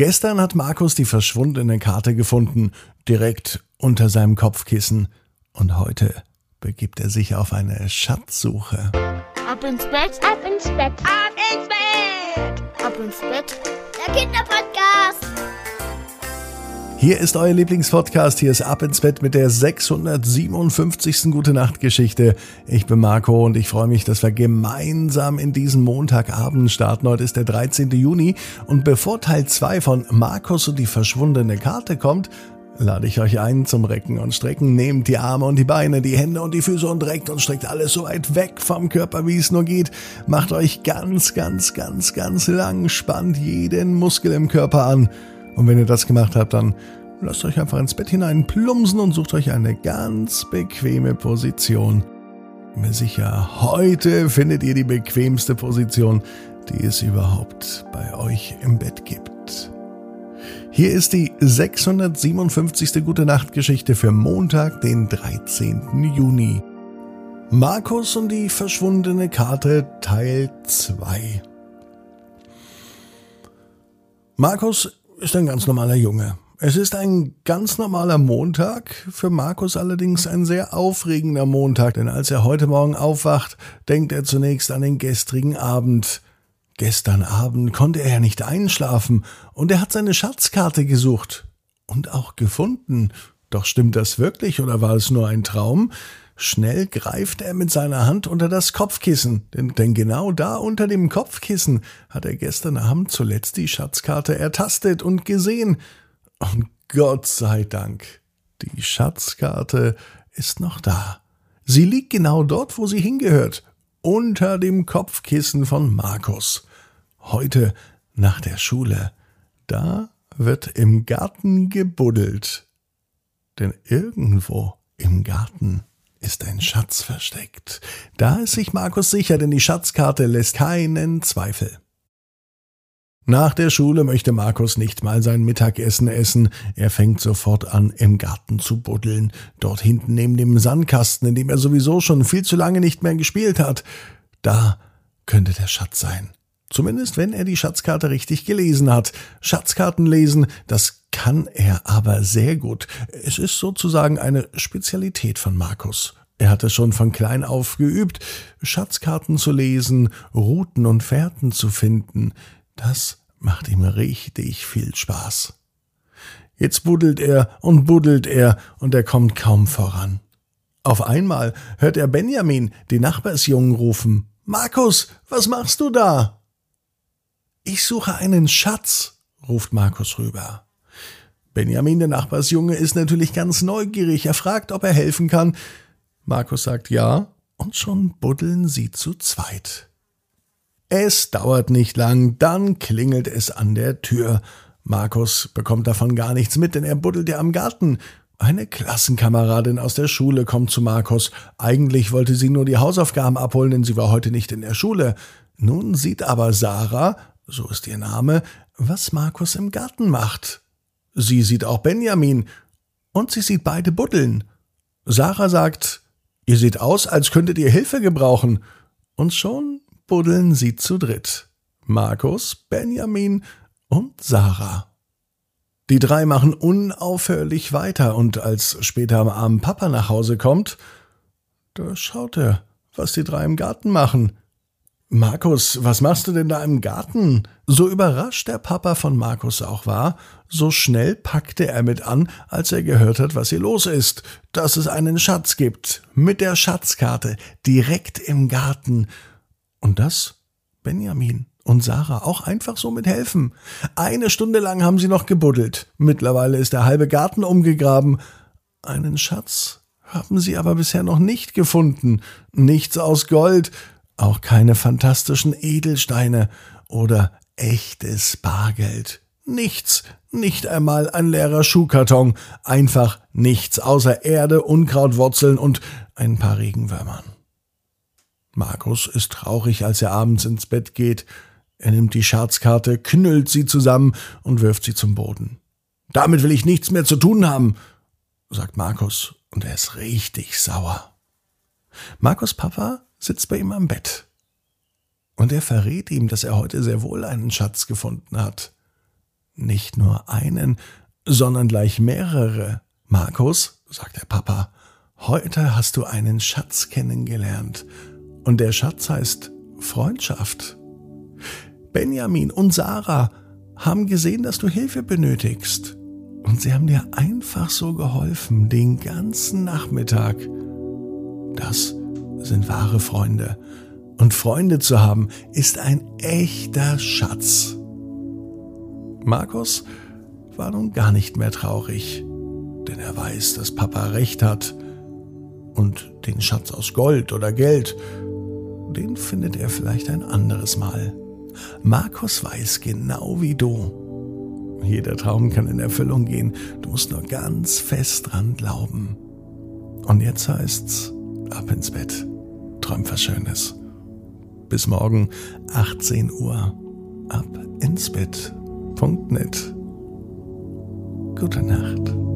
Gestern hat Markus die verschwundene Karte gefunden, direkt unter seinem Kopfkissen. Und heute begibt er sich auf eine Schatzsuche. Ab ins Bett, ab ins Bett, ab ins Bett, ab ins Bett. Der Kinderpodcast. Hier ist euer Lieblingspodcast. Hier ist Ab ins Bett mit der 657. Gute Nacht Geschichte. Ich bin Marco und ich freue mich, dass wir gemeinsam in diesen Montagabend starten. Heute ist der 13. Juni und bevor Teil 2 von Markus und die verschwundene Karte kommt, lade ich euch ein zum Recken und Strecken. Nehmt die Arme und die Beine, die Hände und die Füße und reckt und streckt alles so weit weg vom Körper, wie es nur geht. Macht euch ganz, ganz, ganz, ganz lang, spannt jeden Muskel im Körper an. Und wenn ihr das gemacht habt, dann lasst euch einfach ins Bett hinein plumpsen und sucht euch eine ganz bequeme Position. Mir sicher, heute findet ihr die bequemste Position, die es überhaupt bei euch im Bett gibt. Hier ist die 657. Gute Nacht Geschichte für Montag, den 13. Juni. Markus und die verschwundene Karte Teil 2. Markus ist ein ganz normaler Junge. Es ist ein ganz normaler Montag, für Markus allerdings ein sehr aufregender Montag, denn als er heute Morgen aufwacht, denkt er zunächst an den gestrigen Abend. Gestern Abend konnte er ja nicht einschlafen und er hat seine Schatzkarte gesucht und auch gefunden. Doch stimmt das wirklich oder war es nur ein Traum? Schnell greift er mit seiner Hand unter das Kopfkissen, denn, denn, genau da unter dem Kopfkissen hat er gestern Abend zuletzt die Schatzkarte ertastet und gesehen. Und Gott sei Dank, die Schatzkarte ist noch da. Sie liegt genau dort, wo sie hingehört, unter dem Kopfkissen von Markus. Heute nach der Schule, da wird im Garten gebuddelt. Denn irgendwo im Garten ist ein Schatz versteckt. Da ist sich Markus sicher, denn die Schatzkarte lässt keinen Zweifel. Nach der Schule möchte Markus nicht mal sein Mittagessen essen. Er fängt sofort an, im Garten zu buddeln. Dort hinten neben dem Sandkasten, in dem er sowieso schon viel zu lange nicht mehr gespielt hat. Da könnte der Schatz sein. Zumindest wenn er die Schatzkarte richtig gelesen hat. Schatzkarten lesen, das kann er aber sehr gut. Es ist sozusagen eine Spezialität von Markus. Er hat es schon von klein auf geübt, Schatzkarten zu lesen, Routen und Fährten zu finden. Das macht ihm richtig viel Spaß. Jetzt buddelt er und buddelt er und er kommt kaum voran. Auf einmal hört er Benjamin, den Nachbarsjungen, rufen. Markus, was machst du da? Ich suche einen Schatz, ruft Markus rüber. Benjamin, der Nachbarsjunge, ist natürlich ganz neugierig. Er fragt, ob er helfen kann. Markus sagt ja, und schon buddeln sie zu zweit. Es dauert nicht lang, dann klingelt es an der Tür. Markus bekommt davon gar nichts mit, denn er buddelt ja am Garten. Eine Klassenkameradin aus der Schule kommt zu Markus. Eigentlich wollte sie nur die Hausaufgaben abholen, denn sie war heute nicht in der Schule. Nun sieht aber Sarah, so ist ihr Name, was Markus im Garten macht. Sie sieht auch Benjamin und sie sieht beide buddeln. Sarah sagt, ihr seht aus, als könntet ihr Hilfe gebrauchen. Und schon buddeln sie zu dritt. Markus, Benjamin und Sarah. Die drei machen unaufhörlich weiter und als später am Abend Papa nach Hause kommt, da schaut er, was die drei im Garten machen. Markus, was machst du denn da im Garten? So überrascht der Papa von Markus auch war, so schnell packte er mit an, als er gehört hat, was hier los ist, dass es einen Schatz gibt, mit der Schatzkarte, direkt im Garten. Und das Benjamin und Sarah auch einfach so mithelfen. Eine Stunde lang haben sie noch gebuddelt. Mittlerweile ist der halbe Garten umgegraben. Einen Schatz haben sie aber bisher noch nicht gefunden. Nichts aus Gold, auch keine fantastischen Edelsteine oder echtes Bargeld. Nichts, nicht einmal ein leerer Schuhkarton, einfach nichts außer Erde, Unkrautwurzeln und ein paar Regenwürmern. Markus ist traurig, als er abends ins Bett geht. Er nimmt die Schatzkarte, knüllt sie zusammen und wirft sie zum Boden. Damit will ich nichts mehr zu tun haben, sagt Markus, und er ist richtig sauer. Markus Papa sitzt bei ihm am Bett. Und er verrät ihm, dass er heute sehr wohl einen Schatz gefunden hat. Nicht nur einen, sondern gleich mehrere. Markus, sagt der Papa, heute hast du einen Schatz kennengelernt. Und der Schatz heißt Freundschaft. Benjamin und Sarah haben gesehen, dass du Hilfe benötigst. Und sie haben dir einfach so geholfen, den ganzen Nachmittag. Das sind wahre Freunde. Und Freunde zu haben, ist ein echter Schatz. Markus war nun gar nicht mehr traurig, denn er weiß, dass Papa recht hat. Und den Schatz aus Gold oder Geld, den findet er vielleicht ein anderes Mal. Markus weiß genau wie du. Jeder Traum kann in Erfüllung gehen. Du musst nur ganz fest dran glauben. Und jetzt heißt's ab ins Bett. Träum was Schönes. Bis morgen 18 Uhr. Ab ins Bett. Punkt net. Gute Nacht.